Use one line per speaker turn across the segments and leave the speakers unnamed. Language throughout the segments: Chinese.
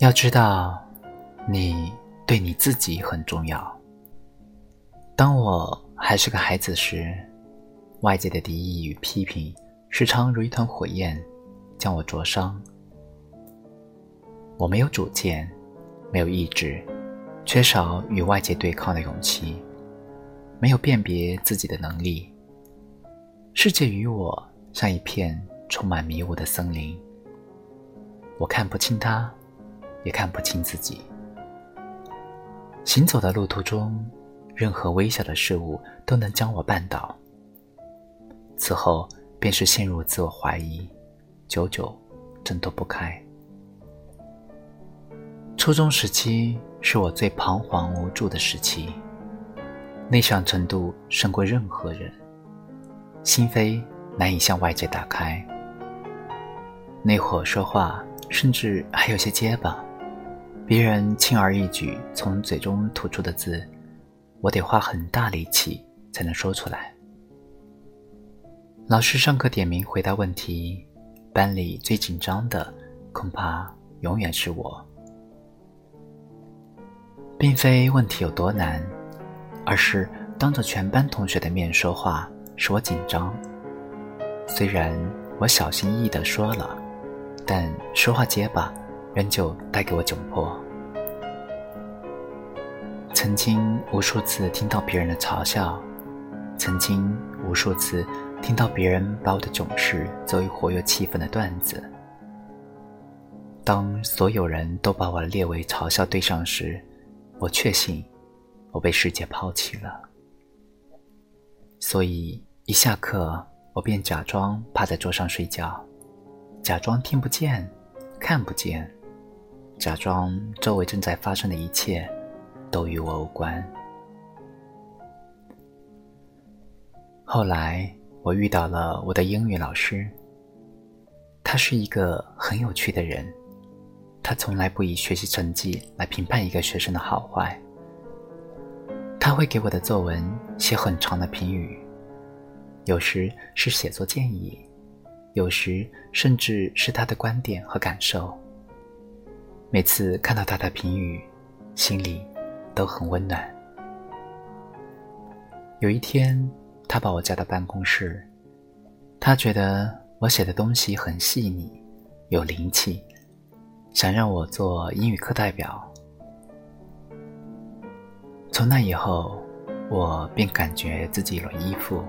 要知道，你对你自己很重要。当我还是个孩子时，外界的敌意与批评时常如一团火焰，将我灼伤。我没有主见，没有意志，缺少与外界对抗的勇气，没有辨别自己的能力。世界与我像一片充满迷雾的森林，我看不清它。也看不清自己。行走的路途中，任何微小的事物都能将我绊倒。此后便是陷入自我怀疑，久久挣脱不开。初中时期是我最彷徨无助的时期，内向程度胜过任何人，心扉难以向外界打开。那会儿说话，甚至还有些结巴。别人轻而易举从嘴中吐出的字，我得花很大力气才能说出来。老师上课点名回答问题，班里最紧张的恐怕永远是我。并非问题有多难，而是当着全班同学的面说话使我紧张。虽然我小心翼翼地说了，但说话结巴。仍旧带给我窘迫。曾经无数次听到别人的嘲笑，曾经无数次听到别人把我的囧事作为活跃气氛的段子。当所有人都把我列为嘲笑对象时，我确信我被世界抛弃了。所以一下课，我便假装趴在桌上睡觉，假装听不见，看不见。假装周围正在发生的一切都与我无关。后来我遇到了我的英语老师，他是一个很有趣的人，他从来不以学习成绩来评判一个学生的好坏。他会给我的作文写很长的评语，有时是写作建议，有时甚至是他的观点和感受。每次看到他的评语，心里都很温暖。有一天，他把我叫到办公室，他觉得我写的东西很细腻，有灵气，想让我做英语课代表。从那以后，我便感觉自己有了依附。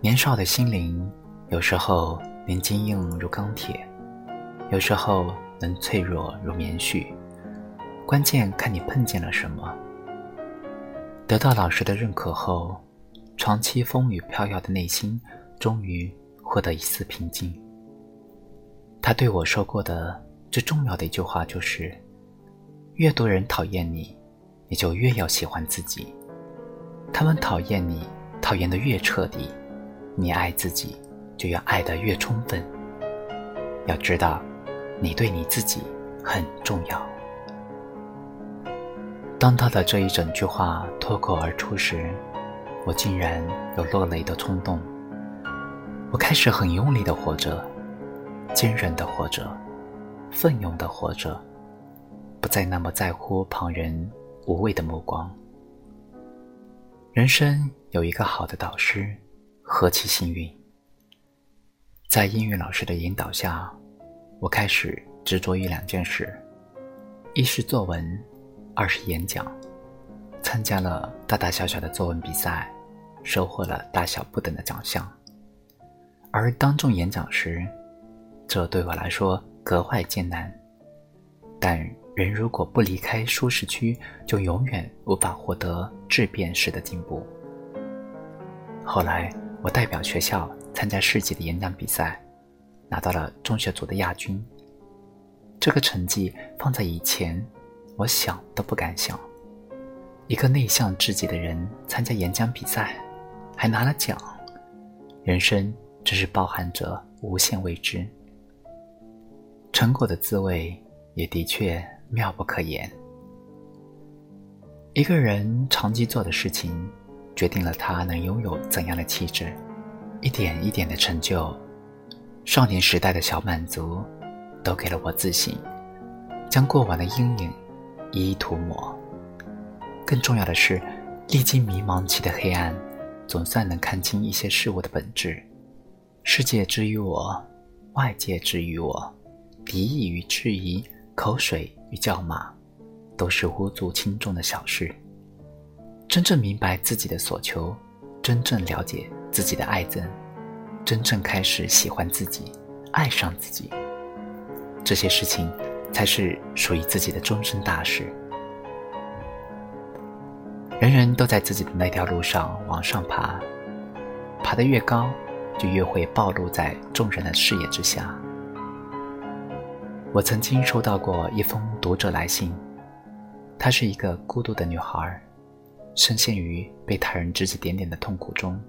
年少的心灵，有时候连坚硬如钢铁，有时候。脆弱如棉絮，关键看你碰见了什么。得到老师的认可后，长期风雨飘摇的内心终于获得一丝平静。他对我说过的最重要的一句话就是：越多人讨厌你，你就越要喜欢自己。他们讨厌你，讨厌的越彻底，你爱自己就要爱得越充分。要知道。你对你自己很重要。当他的这一整句话脱口而出时，我竟然有落泪的冲动。我开始很用力的活着，坚韧的活着，奋勇的活着，不再那么在乎旁人无谓的目光。人生有一个好的导师，何其幸运！在英语老师的引导下。我开始执着于两件事：一是作文，二是演讲。参加了大大小小的作文比赛，收获了大小不等的奖项。而当众演讲时，这对我来说格外艰难。但人如果不离开舒适区，就永远无法获得质变式的进步。后来，我代表学校参加市级的演讲比赛。拿到了中学组的亚军。这个成绩放在以前，我想都不敢想。一个内向至极的人参加演讲比赛，还拿了奖，人生真是包含着无限未知。成果的滋味也的确妙不可言。一个人长期做的事情，决定了他能拥有怎样的气质。一点一点的成就。少年时代的小满足，都给了我自信。将过往的阴影一一涂抹。更重要的是，历经迷茫期的黑暗，总算能看清一些事物的本质。世界之于我，外界之于我，敌意与质疑，口水与叫骂，都是无足轻重的小事。真正明白自己的所求，真正了解自己的爱憎，真正开始喜欢自己，爱上自己，这些事情才是属于自己的终身大事。人人都在自己的那条路上往上爬，爬得越高。就越会暴露在众人的视野之下。我曾经收到过一封读者来信，她是一个孤独的女孩，深陷于被他人指指点点的痛苦中，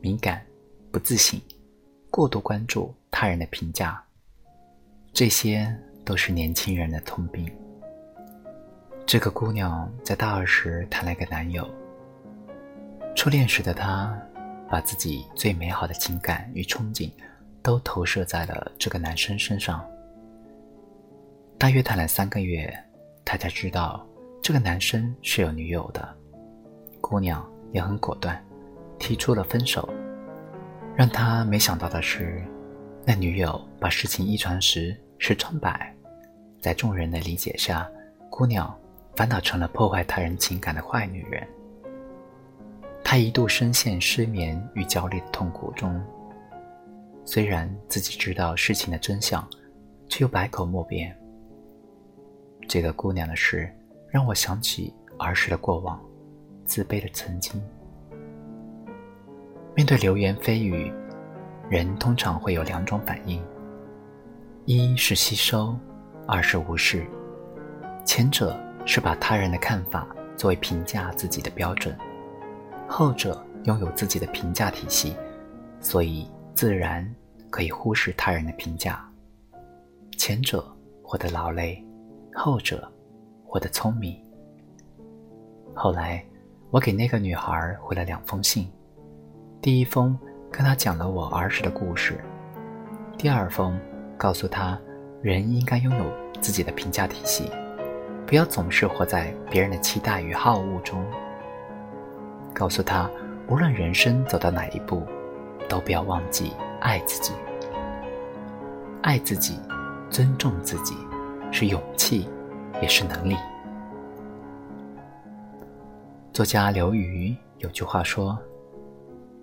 敏感、不自信、过度关注他人的评价，这些都是年轻人的通病。这个姑娘在大二时谈了个男友，初恋时的她。把自己最美好的情感与憧憬，都投射在了这个男生身上。大约谈了三个月，她才知道这个男生是有女友的。姑娘也很果断，提出了分手。让他没想到的是，那女友把事情一传十，十传百，在众人的理解下，姑娘反倒成了破坏他人情感的坏女人。他一度深陷失眠与焦虑的痛苦中，虽然自己知道事情的真相，却又百口莫辩。这个姑娘的事让我想起儿时的过往，自卑的曾经。对流言蜚语，人通常会有两种反应：一是吸收，二是无视。前者是把他人的看法作为评价自己的标准。后者拥有自己的评价体系，所以自然可以忽视他人的评价。前者活得劳累，后者活得聪明。后来，我给那个女孩回了两封信，第一封跟他讲了我儿时的故事，第二封告诉他，人应该拥有自己的评价体系，不要总是活在别人的期待与好恶中。告诉他，无论人生走到哪一步，都不要忘记爱自己。爱自己，尊重自己，是勇气，也是能力。作家刘瑜有句话说：“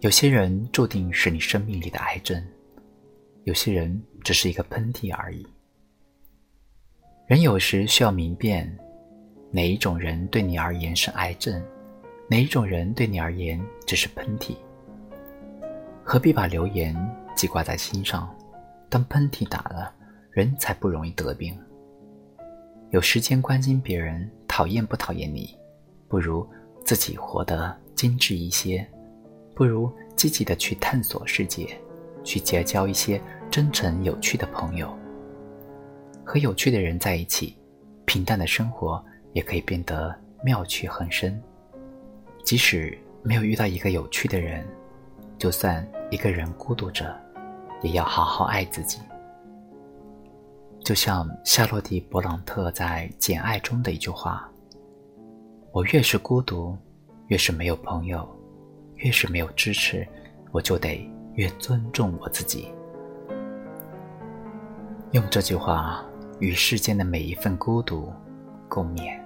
有些人注定是你生命里的癌症，有些人只是一个喷嚏而已。”人有时需要明辨，哪一种人对你而言是癌症。哪一种人对你而言只是喷嚏？何必把流言记挂在心上？当喷嚏打了，人才不容易得病。有时间关心别人讨厌不讨厌你，不如自己活得精致一些，不如积极的去探索世界，去结交一些真诚有趣的朋友。和有趣的人在一起，平淡的生活也可以变得妙趣横生。即使没有遇到一个有趣的人，就算一个人孤独着，也要好好爱自己。就像夏洛蒂·勃朗特在《简爱》中的一句话：“我越是孤独，越是没有朋友，越是没有支持，我就得越尊重我自己。”用这句话与世间的每一份孤独共勉。